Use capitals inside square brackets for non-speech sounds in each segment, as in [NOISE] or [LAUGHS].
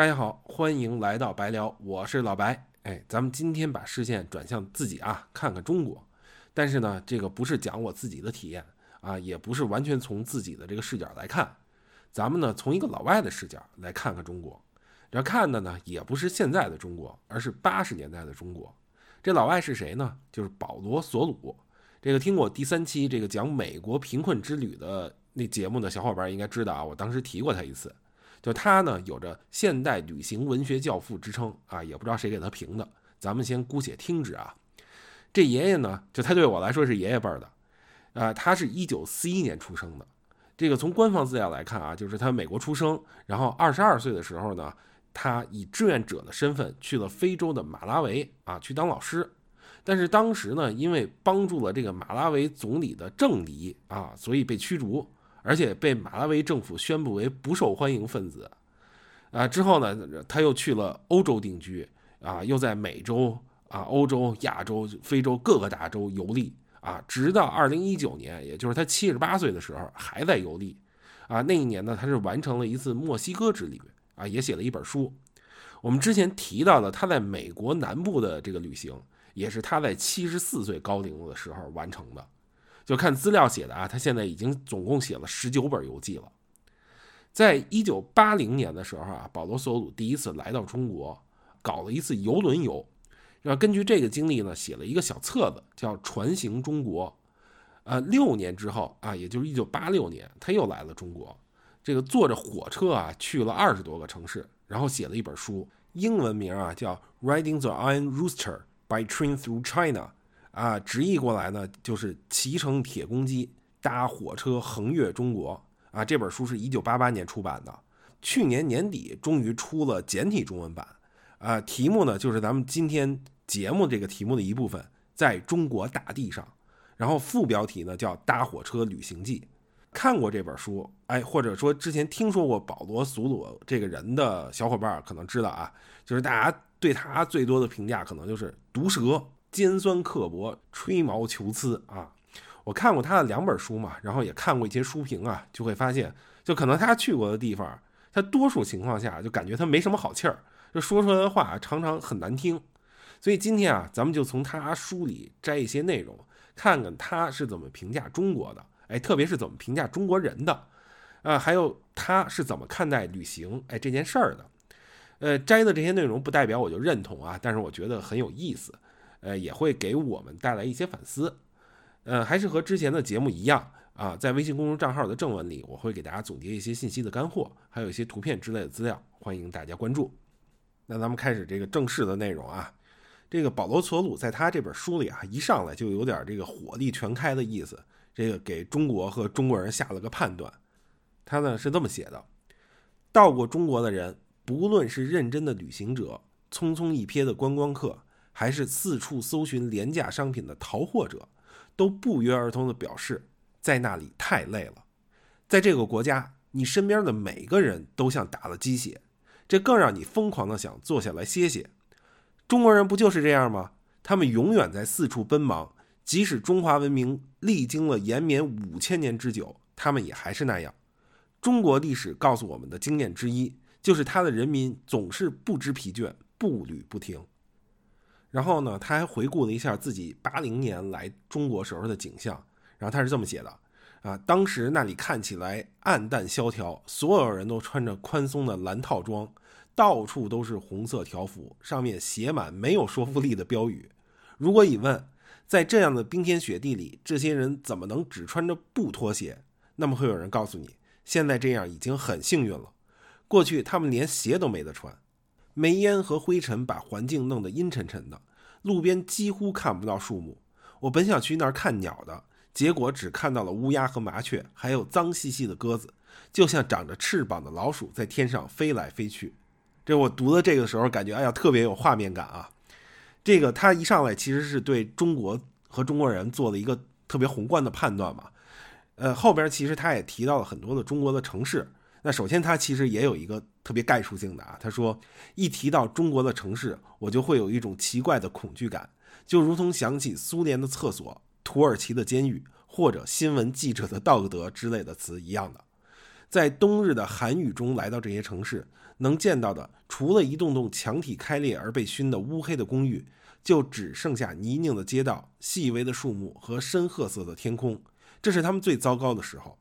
大家好，欢迎来到白聊，我是老白。哎，咱们今天把视线转向自己啊，看看中国。但是呢，这个不是讲我自己的体验啊，也不是完全从自己的这个视角来看。咱们呢，从一个老外的视角来看看中国。这看的呢，也不是现在的中国，而是八十年代的中国。这老外是谁呢？就是保罗·索鲁。这个听过第三期这个讲美国贫困之旅的那节目的小伙伴应该知道啊，我当时提过他一次。就他呢，有着现代旅行文学教父之称啊，也不知道谁给他评的，咱们先姑且听之啊。这爷爷呢，就他对我来说是爷爷辈儿的，啊，他是一九四一年出生的。这个从官方资料来看啊，就是他美国出生，然后二十二岁的时候呢，他以志愿者的身份去了非洲的马拉维啊，去当老师。但是当时呢，因为帮助了这个马拉维总理的政敌啊，所以被驱逐。而且被马拉维政府宣布为不受欢迎分子，啊，之后呢，他又去了欧洲定居，啊，又在美洲、啊欧洲、亚洲、非洲各个大洲游历，啊，直到二零一九年，也就是他七十八岁的时候，还在游历，啊，那一年呢，他是完成了一次墨西哥之旅，啊，也写了一本书。我们之前提到的他在美国南部的这个旅行，也是他在七十四岁高龄的时候完成的。就看资料写的啊，他现在已经总共写了十九本游记了。在一九八零年的时候啊，保罗·索鲁第一次来到中国，搞了一次游轮游。然后根据这个经历呢，写了一个小册子，叫《船行中国》。呃，六年之后啊，也就是一九八六年，他又来了中国。这个坐着火车啊，去了二十多个城市，然后写了一本书，英文名啊叫《Riding the Iron Rooster by Train Through China》。啊，直译过来呢，就是骑乘铁公鸡搭火车横越中国啊。这本书是一九八八年出版的，去年年底终于出了简体中文版啊。题目呢，就是咱们今天节目这个题目的一部分，在中国大地上。然后副标题呢叫《搭火车旅行记》。看过这本书，哎，或者说之前听说过保罗·苏鲁这个人的小伙伴可能知道啊，就是大家对他最多的评价可能就是毒舌。尖酸刻薄、吹毛求疵啊！我看过他的两本书嘛，然后也看过一些书评啊，就会发现，就可能他去过的地方，他多数情况下就感觉他没什么好气儿，就说出来的话常常很难听。所以今天啊，咱们就从他书里摘一些内容，看看他是怎么评价中国的，哎，特别是怎么评价中国人的，啊，还有他是怎么看待旅行哎这件事儿的。呃，摘的这些内容不代表我就认同啊，但是我觉得很有意思。呃，也会给我们带来一些反思，呃，还是和之前的节目一样啊，在微信公众账号的正文里，我会给大家总结一些信息的干货，还有一些图片之类的资料，欢迎大家关注。那咱们开始这个正式的内容啊，这个保罗·索鲁在他这本书里啊，一上来就有点这个火力全开的意思，这个给中国和中国人下了个判断。他呢是这么写的：到过中国的人，不论是认真的旅行者，匆匆一瞥的观光客。还是四处搜寻廉价商品的淘货者，都不约而同地表示，在那里太累了。在这个国家，你身边的每个人都像打了鸡血，这更让你疯狂地想坐下来歇歇。中国人不就是这样吗？他们永远在四处奔忙，即使中华文明历经了延绵五千年之久，他们也还是那样。中国历史告诉我们的经验之一，就是他的人民总是不知疲倦，步履不停。然后呢，他还回顾了一下自己八零年来中国时候的景象，然后他是这么写的：啊，当时那里看起来暗淡萧条，所有人都穿着宽松的蓝套装，到处都是红色条幅，上面写满没有说服力的标语。如果你问，在这样的冰天雪地里，这些人怎么能只穿着布拖鞋？那么会有人告诉你，现在这样已经很幸运了。过去他们连鞋都没得穿。煤烟和灰尘把环境弄得阴沉沉的，路边几乎看不到树木。我本想去那儿看鸟的，结果只看到了乌鸦和麻雀，还有脏兮兮的鸽子，就像长着翅膀的老鼠在天上飞来飞去。这我读的这个时候，感觉哎呀，特别有画面感啊！这个他一上来其实是对中国和中国人做了一个特别宏观的判断嘛。呃，后边其实他也提到了很多的中国的城市。那首先，他其实也有一个特别概述性的啊。他说，一提到中国的城市，我就会有一种奇怪的恐惧感，就如同想起苏联的厕所、土耳其的监狱或者新闻记者的道德之类的词一样的。在冬日的寒雨中来到这些城市，能见到的除了一栋栋墙体开裂而被熏得乌黑的公寓，就只剩下泥泞的街道、细微的树木和深褐色的天空。这是他们最糟糕的时候。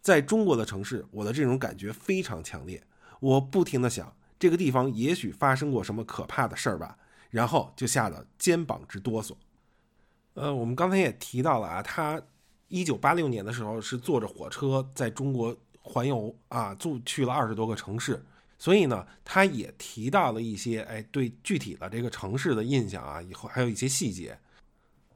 在中国的城市，我的这种感觉非常强烈。我不停地想，这个地方也许发生过什么可怕的事儿吧，然后就吓得肩膀直哆嗦。呃，我们刚才也提到了啊，他一九八六年的时候是坐着火车在中国环游啊，住去了二十多个城市，所以呢，他也提到了一些哎对具体的这个城市的印象啊，以后还有一些细节，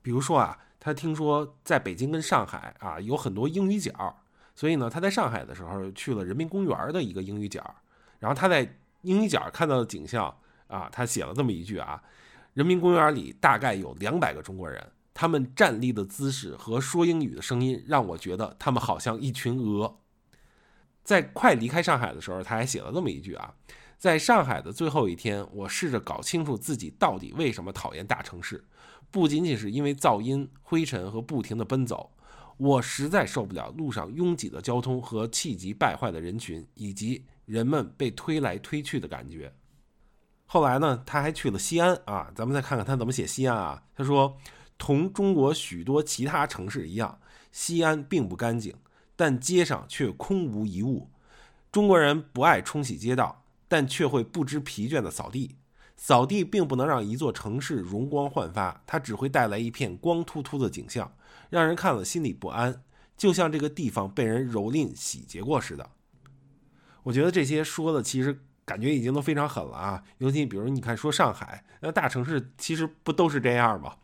比如说啊，他听说在北京跟上海啊有很多英语角。所以呢，他在上海的时候去了人民公园的一个英语角，然后他在英语角看到的景象啊，他写了这么一句啊：人民公园里大概有两百个中国人，他们站立的姿势和说英语的声音让我觉得他们好像一群鹅。在快离开上海的时候，他还写了这么一句啊：在上海的最后一天，我试着搞清楚自己到底为什么讨厌大城市，不仅仅是因为噪音、灰尘和不停的奔走。我实在受不了路上拥挤的交通和气急败坏的人群，以及人们被推来推去的感觉。后来呢，他还去了西安啊，咱们再看看他怎么写西安啊。他说：“同中国许多其他城市一样，西安并不干净，但街上却空无一物。中国人不爱冲洗街道，但却会不知疲倦地扫地。扫地并不能让一座城市容光焕发，它只会带来一片光秃秃的景象。”让人看了心里不安，就像这个地方被人蹂躏、洗劫过似的。我觉得这些说的其实感觉已经都非常狠了啊！尤其比如你看说上海，那大城市其实不都是这样吗？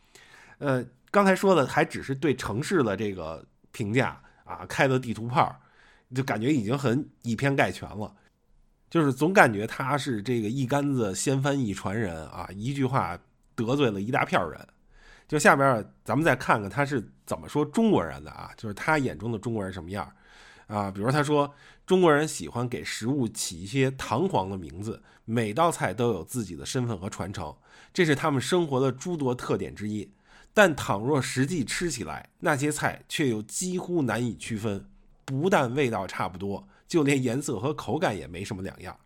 呃，刚才说的还只是对城市的这个评价啊，开的地图炮，就感觉已经很以偏概全了，就是总感觉他是这个一竿子掀翻一船人啊，一句话得罪了一大片人。就下边咱们再看看他是怎么说中国人的啊，就是他眼中的中国人什么样啊？比如他说中国人喜欢给食物起一些堂皇的名字，每道菜都有自己的身份和传承，这是他们生活的诸多特点之一。但倘若实际吃起来，那些菜却又几乎难以区分，不但味道差不多，就连颜色和口感也没什么两样。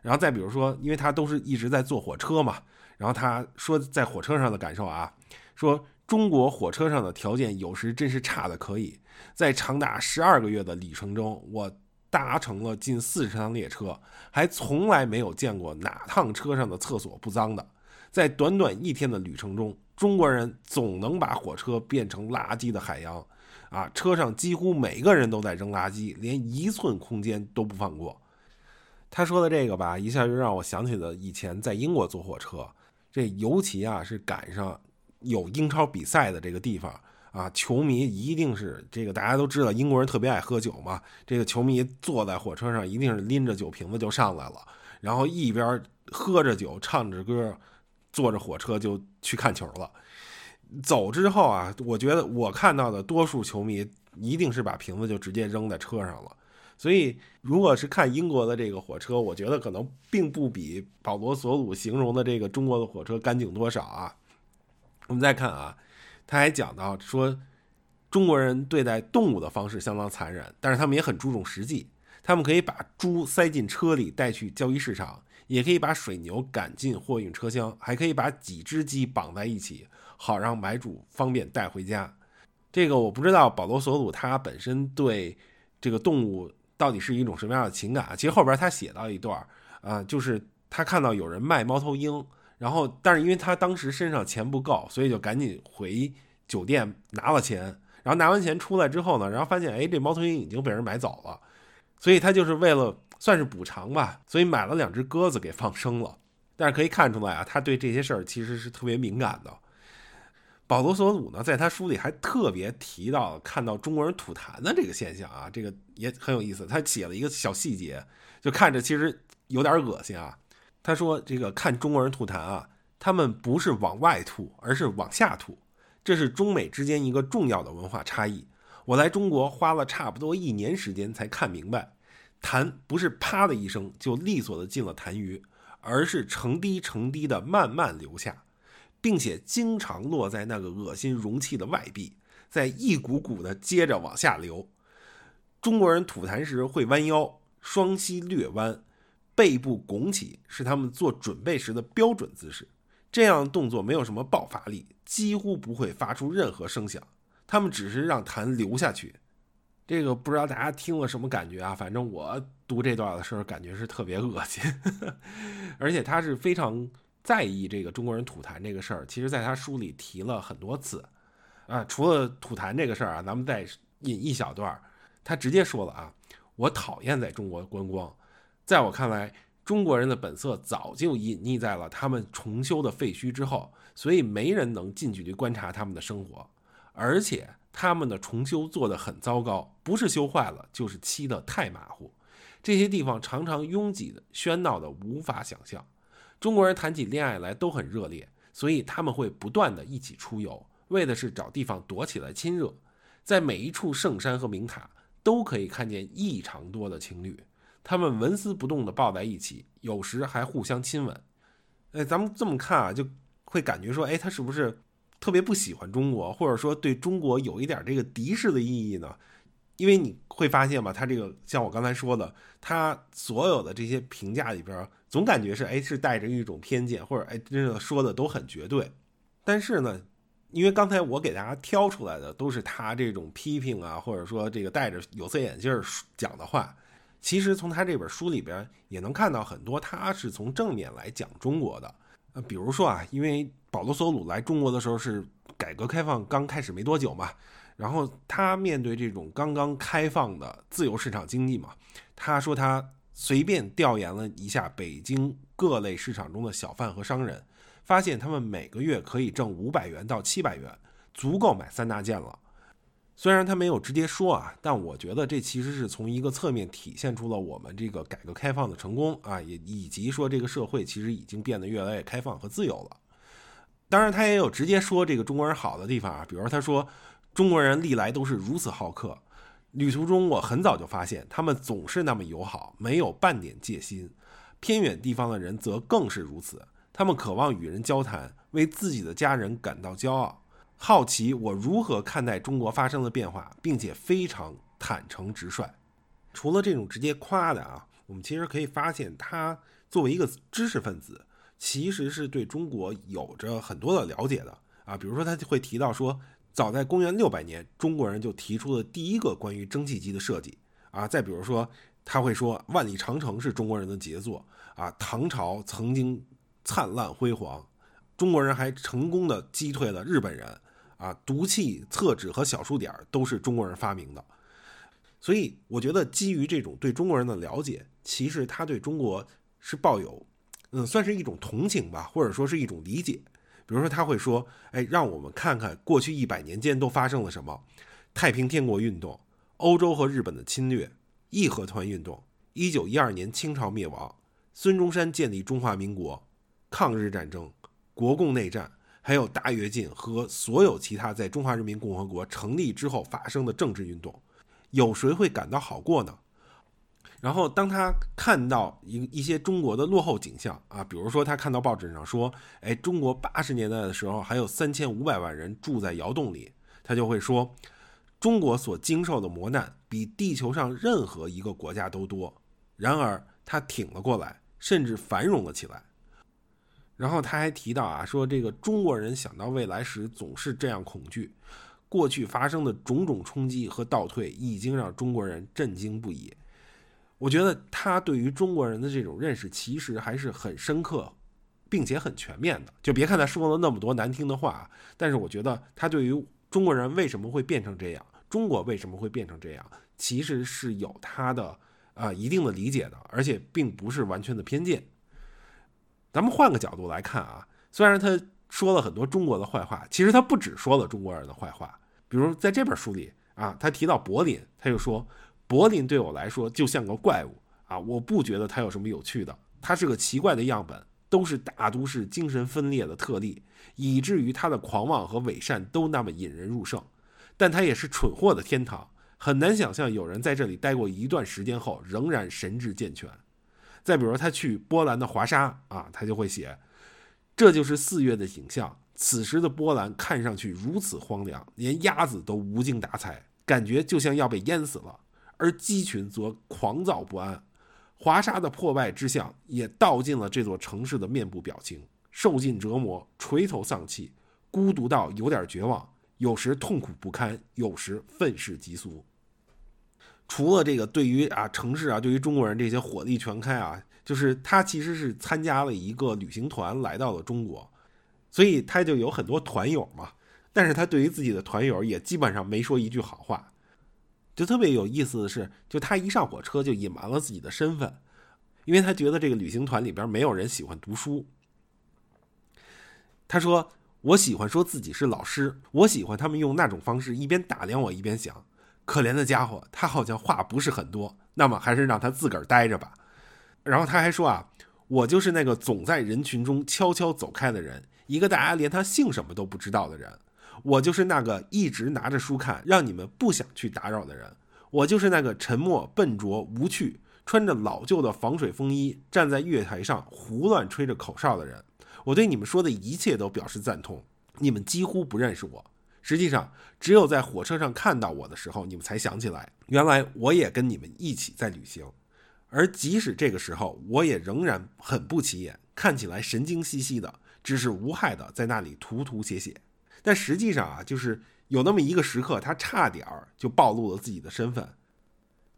然后再比如说，因为他都是一直在坐火车嘛，然后他说在火车上的感受啊。说中国火车上的条件有时真是差的可以，在长达十二个月的旅程中，我搭乘了近四十趟列车，还从来没有见过哪趟车上的厕所不脏的。在短短一天的旅程中，中国人总能把火车变成垃圾的海洋，啊，车上几乎每个人都在扔垃圾，连一寸空间都不放过。他说的这个吧，一下就让我想起了以前在英国坐火车，这尤其啊是赶上。有英超比赛的这个地方啊，球迷一定是这个，大家都知道英国人特别爱喝酒嘛。这个球迷坐在火车上，一定是拎着酒瓶子就上来了，然后一边喝着酒，唱着歌，坐着火车就去看球了。走之后啊，我觉得我看到的多数球迷一定是把瓶子就直接扔在车上了。所以，如果是看英国的这个火车，我觉得可能并不比保罗·索鲁形容的这个中国的火车干净多少啊。我们再看啊，他还讲到说，中国人对待动物的方式相当残忍，但是他们也很注重实际。他们可以把猪塞进车里带去交易市场，也可以把水牛赶进货运车厢，还可以把几只鸡绑在一起，好让买主方便带回家。这个我不知道保罗·索鲁他本身对这个动物到底是一种什么样的情感啊。其实后边他写到一段啊，就是他看到有人卖猫头鹰。然后，但是因为他当时身上钱不够，所以就赶紧回酒店拿了钱。然后拿完钱出来之后呢，然后发现，哎，这猫头鹰已经被人买走了，所以他就是为了算是补偿吧，所以买了两只鸽子给放生了。但是可以看出来啊，他对这些事儿其实是特别敏感的。保罗·索鲁呢，在他书里还特别提到看到中国人吐痰的这个现象啊，这个也很有意思。他写了一个小细节，就看着其实有点恶心啊。他说：“这个看中国人吐痰啊，他们不是往外吐，而是往下吐，这是中美之间一个重要的文化差异。我来中国花了差不多一年时间才看明白，痰不是啪的一声就利索的进了痰盂，而是成滴成滴的慢慢流下，并且经常落在那个恶心容器的外壁，再一股股的接着往下流。中国人吐痰时会弯腰，双膝略弯。”背部拱起是他们做准备时的标准姿势。这样动作没有什么爆发力，几乎不会发出任何声响。他们只是让痰流下去。这个不知道大家听了什么感觉啊？反正我读这段的时候感觉是特别恶心，[LAUGHS] 而且他是非常在意这个中国人吐痰这个事儿。其实，在他书里提了很多次啊。除了吐痰这个事儿啊，咱们再引一小段，他直接说了啊：“我讨厌在中国观光，在我看来，中国人的本色早就隐匿在了他们重修的废墟之后，所以没人能近距离观察他们的生活，而且。”他们的重修做得很糟糕，不是修坏了，就是漆得太马虎。这些地方常常拥挤的、喧闹的，无法想象。中国人谈起恋爱来都很热烈，所以他们会不断的一起出游，为的是找地方躲起来亲热。在每一处圣山和名塔，都可以看见异常多的情侣，他们纹丝不动地抱在一起，有时还互相亲吻。哎，咱们这么看啊，就会感觉说，哎，他是不是？特别不喜欢中国，或者说对中国有一点这个敌视的意义呢？因为你会发现吧，他这个像我刚才说的，他所有的这些评价里边，总感觉是哎是带着一种偏见，或者哎真的说的都很绝对。但是呢，因为刚才我给大家挑出来的都是他这种批评啊，或者说这个戴着有色眼镜讲的话，其实从他这本书里边也能看到很多，他是从正面来讲中国的。呃，比如说啊，因为保罗·索鲁来中国的时候是改革开放刚开始没多久嘛，然后他面对这种刚刚开放的自由市场经济嘛，他说他随便调研了一下北京各类市场中的小贩和商人，发现他们每个月可以挣五百元到七百元，足够买三大件了。虽然他没有直接说啊，但我觉得这其实是从一个侧面体现出了我们这个改革开放的成功啊，也以及说这个社会其实已经变得越来越开放和自由了。当然，他也有直接说这个中国人好的地方啊，比如他说中国人历来都是如此好客，旅途中我很早就发现他们总是那么友好，没有半点戒心。偏远地方的人则更是如此，他们渴望与人交谈，为自己的家人感到骄傲。好奇我如何看待中国发生的变化，并且非常坦诚直率。除了这种直接夸的啊，我们其实可以发现，他作为一个知识分子，其实是对中国有着很多的了解的啊。比如说，他会提到说，早在公元六百年，中国人就提出了第一个关于蒸汽机的设计啊。再比如说，他会说，万里长城是中国人的杰作啊。唐朝曾经灿烂辉煌，中国人还成功的击退了日本人。啊，毒气、厕纸和小数点都是中国人发明的，所以我觉得基于这种对中国人的了解，其实他对中国是抱有，嗯，算是一种同情吧，或者说是一种理解。比如说他会说，哎，让我们看看过去一百年间都发生了什么：太平天国运动、欧洲和日本的侵略、义和团运动、一九一二年清朝灭亡、孙中山建立中华民国、抗日战争、国共内战。还有大跃进和所有其他在中华人民共和国成立之后发生的政治运动，有谁会感到好过呢？然后当他看到一一些中国的落后景象啊，比如说他看到报纸上说，哎，中国八十年代的时候还有三千五百万人住在窑洞里，他就会说，中国所经受的磨难比地球上任何一个国家都多。然而他挺了过来，甚至繁荣了起来。然后他还提到啊，说这个中国人想到未来时总是这样恐惧，过去发生的种种冲击和倒退已经让中国人震惊不已。我觉得他对于中国人的这种认识其实还是很深刻，并且很全面的。就别看他说了那么多难听的话，但是我觉得他对于中国人为什么会变成这样，中国为什么会变成这样，其实是有他的啊一定的理解的，而且并不是完全的偏见。咱们换个角度来看啊，虽然他说了很多中国的坏话，其实他不只说了中国人的坏话。比如在这本书里啊，他提到柏林，他就说柏林对我来说就像个怪物啊，我不觉得它有什么有趣的，它是个奇怪的样本，都是大都市精神分裂的特例，以至于它的狂妄和伪善都那么引人入胜。但它也是蠢货的天堂，很难想象有人在这里待过一段时间后仍然神志健全。再比如，他去波兰的华沙啊，他就会写：“这就是四月的景象。此时的波兰看上去如此荒凉，连鸭子都无精打采，感觉就像要被淹死了。而鸡群则狂躁不安。华沙的破败之象也道尽了这座城市的面部表情：受尽折磨，垂头丧气，孤独到有点绝望，有时痛苦不堪，有时愤世嫉俗。除了这个，对于啊城市啊，对于中国人这些火力全开啊，就是他其实是参加了一个旅行团来到了中国，所以他就有很多团友嘛。但是他对于自己的团友也基本上没说一句好话。就特别有意思的是，就他一上火车就隐瞒了自己的身份，因为他觉得这个旅行团里边没有人喜欢读书。他说：“我喜欢说自己是老师，我喜欢他们用那种方式一边打量我一边想。”可怜的家伙，他好像话不是很多，那么还是让他自个儿待着吧。然后他还说啊，我就是那个总在人群中悄悄走开的人，一个大家连他姓什么都不知道的人。我就是那个一直拿着书看，让你们不想去打扰的人。我就是那个沉默、笨拙、无趣，穿着老旧的防水风衣，站在月台上胡乱吹着口哨的人。我对你们说的一切都表示赞同，你们几乎不认识我。实际上，只有在火车上看到我的时候，你们才想起来，原来我也跟你们一起在旅行。而即使这个时候，我也仍然很不起眼，看起来神经兮兮的，只是无害的在那里涂涂写写。但实际上啊，就是有那么一个时刻，他差点儿就暴露了自己的身份。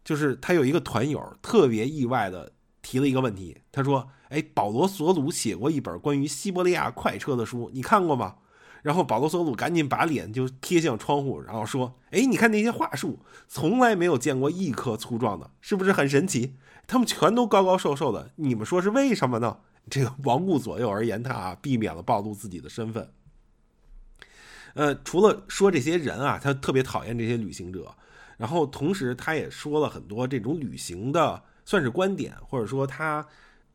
就是他有一个团友特别意外的提了一个问题，他说：“哎，保罗·索鲁写过一本关于西伯利亚快车的书，你看过吗？”然后保罗·索鲁赶紧把脸就贴向窗户，然后说：“哎，你看那些桦树，从来没有见过一棵粗壮的，是不是很神奇？他们全都高高瘦瘦的，你们说是为什么呢？”这个 [LAUGHS] 王顾左右而言他啊，避免了暴露自己的身份。呃，除了说这些人啊，他特别讨厌这些旅行者，然后同时他也说了很多这种旅行的算是观点，或者说他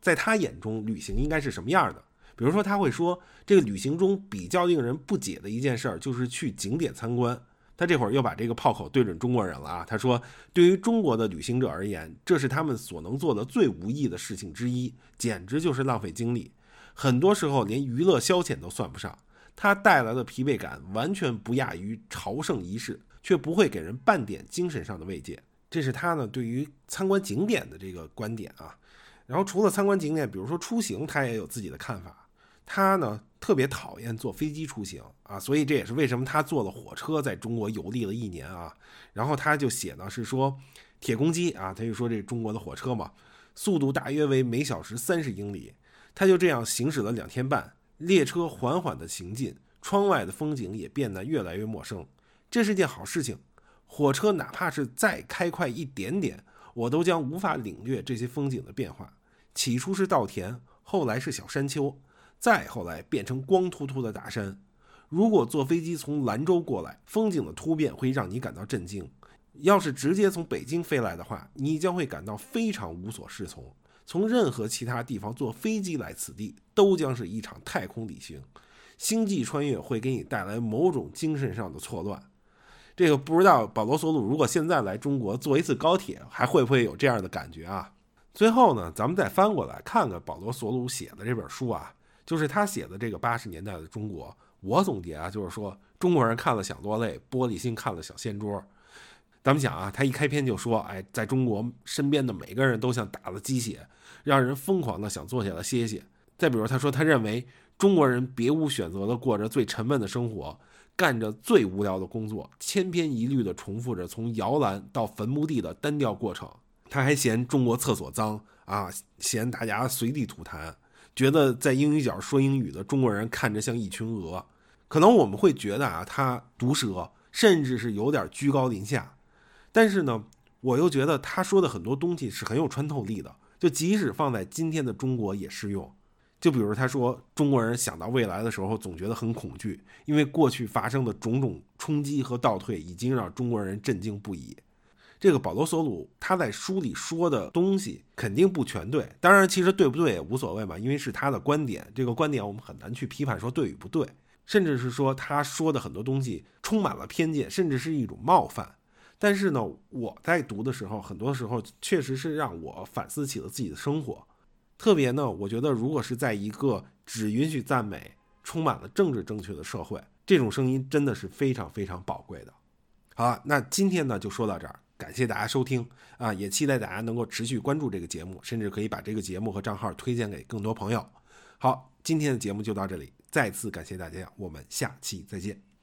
在他眼中旅行应该是什么样的。比如说，他会说，这个旅行中比较令人不解的一件事儿，就是去景点参观。他这会儿又把这个炮口对准中国人了啊！他说，对于中国的旅行者而言，这是他们所能做的最无益的事情之一，简直就是浪费精力。很多时候连娱乐消遣都算不上，它带来的疲惫感完全不亚于朝圣仪式，却不会给人半点精神上的慰藉。这是他呢对于参观景点的这个观点啊。然后除了参观景点，比如说出行，他也有自己的看法。他呢特别讨厌坐飞机出行啊，所以这也是为什么他坐了火车在中国游历了一年啊。然后他就写呢是说，铁公鸡啊，他就说这中国的火车嘛，速度大约为每小时三十英里。他就这样行驶了两天半，列车缓缓地行进，窗外的风景也变得越来越陌生。这是件好事情，火车哪怕是再开快一点点，我都将无法领略这些风景的变化。起初是稻田，后来是小山丘。再后来变成光秃秃的大山。如果坐飞机从兰州过来，风景的突变会让你感到震惊；要是直接从北京飞来的话，你将会感到非常无所适从。从任何其他地方坐飞机来此地，都将是一场太空旅行。星际穿越会给你带来某种精神上的错乱。这个不知道保罗·索鲁如果现在来中国坐一次高铁，还会不会有这样的感觉啊？最后呢，咱们再翻过来看看保罗·索鲁写的这本书啊。就是他写的这个八十年代的中国，我总结啊，就是说中国人看了想落泪，玻璃心看了想掀桌。咱们想啊，他一开篇就说，哎，在中国身边的每个人都像打了鸡血，让人疯狂的想坐下来歇歇。再比如他说，他认为中国人别无选择的过着最沉闷的生活，干着最无聊的工作，千篇一律的重复着从摇篮到坟墓地的单调过程。他还嫌中国厕所脏啊，嫌大家随地吐痰。觉得在英语角说英语的中国人看着像一群鹅，可能我们会觉得啊，他毒舌，甚至是有点居高临下。但是呢，我又觉得他说的很多东西是很有穿透力的，就即使放在今天的中国也适用。就比如他说，中国人想到未来的时候总觉得很恐惧，因为过去发生的种种冲击和倒退已经让中国人震惊不已。这个保罗·索鲁他在书里说的东西肯定不全对，当然其实对不对也无所谓嘛，因为是他的观点，这个观点我们很难去批判说对与不对，甚至是说他说的很多东西充满了偏见，甚至是一种冒犯。但是呢，我在读的时候，很多时候确实是让我反思起了自己的生活，特别呢，我觉得如果是在一个只允许赞美、充满了政治正确的社会，这种声音真的是非常非常宝贵的。好了，那今天呢就说到这儿。感谢大家收听啊，也期待大家能够持续关注这个节目，甚至可以把这个节目和账号推荐给更多朋友。好，今天的节目就到这里，再次感谢大家，我们下期再见。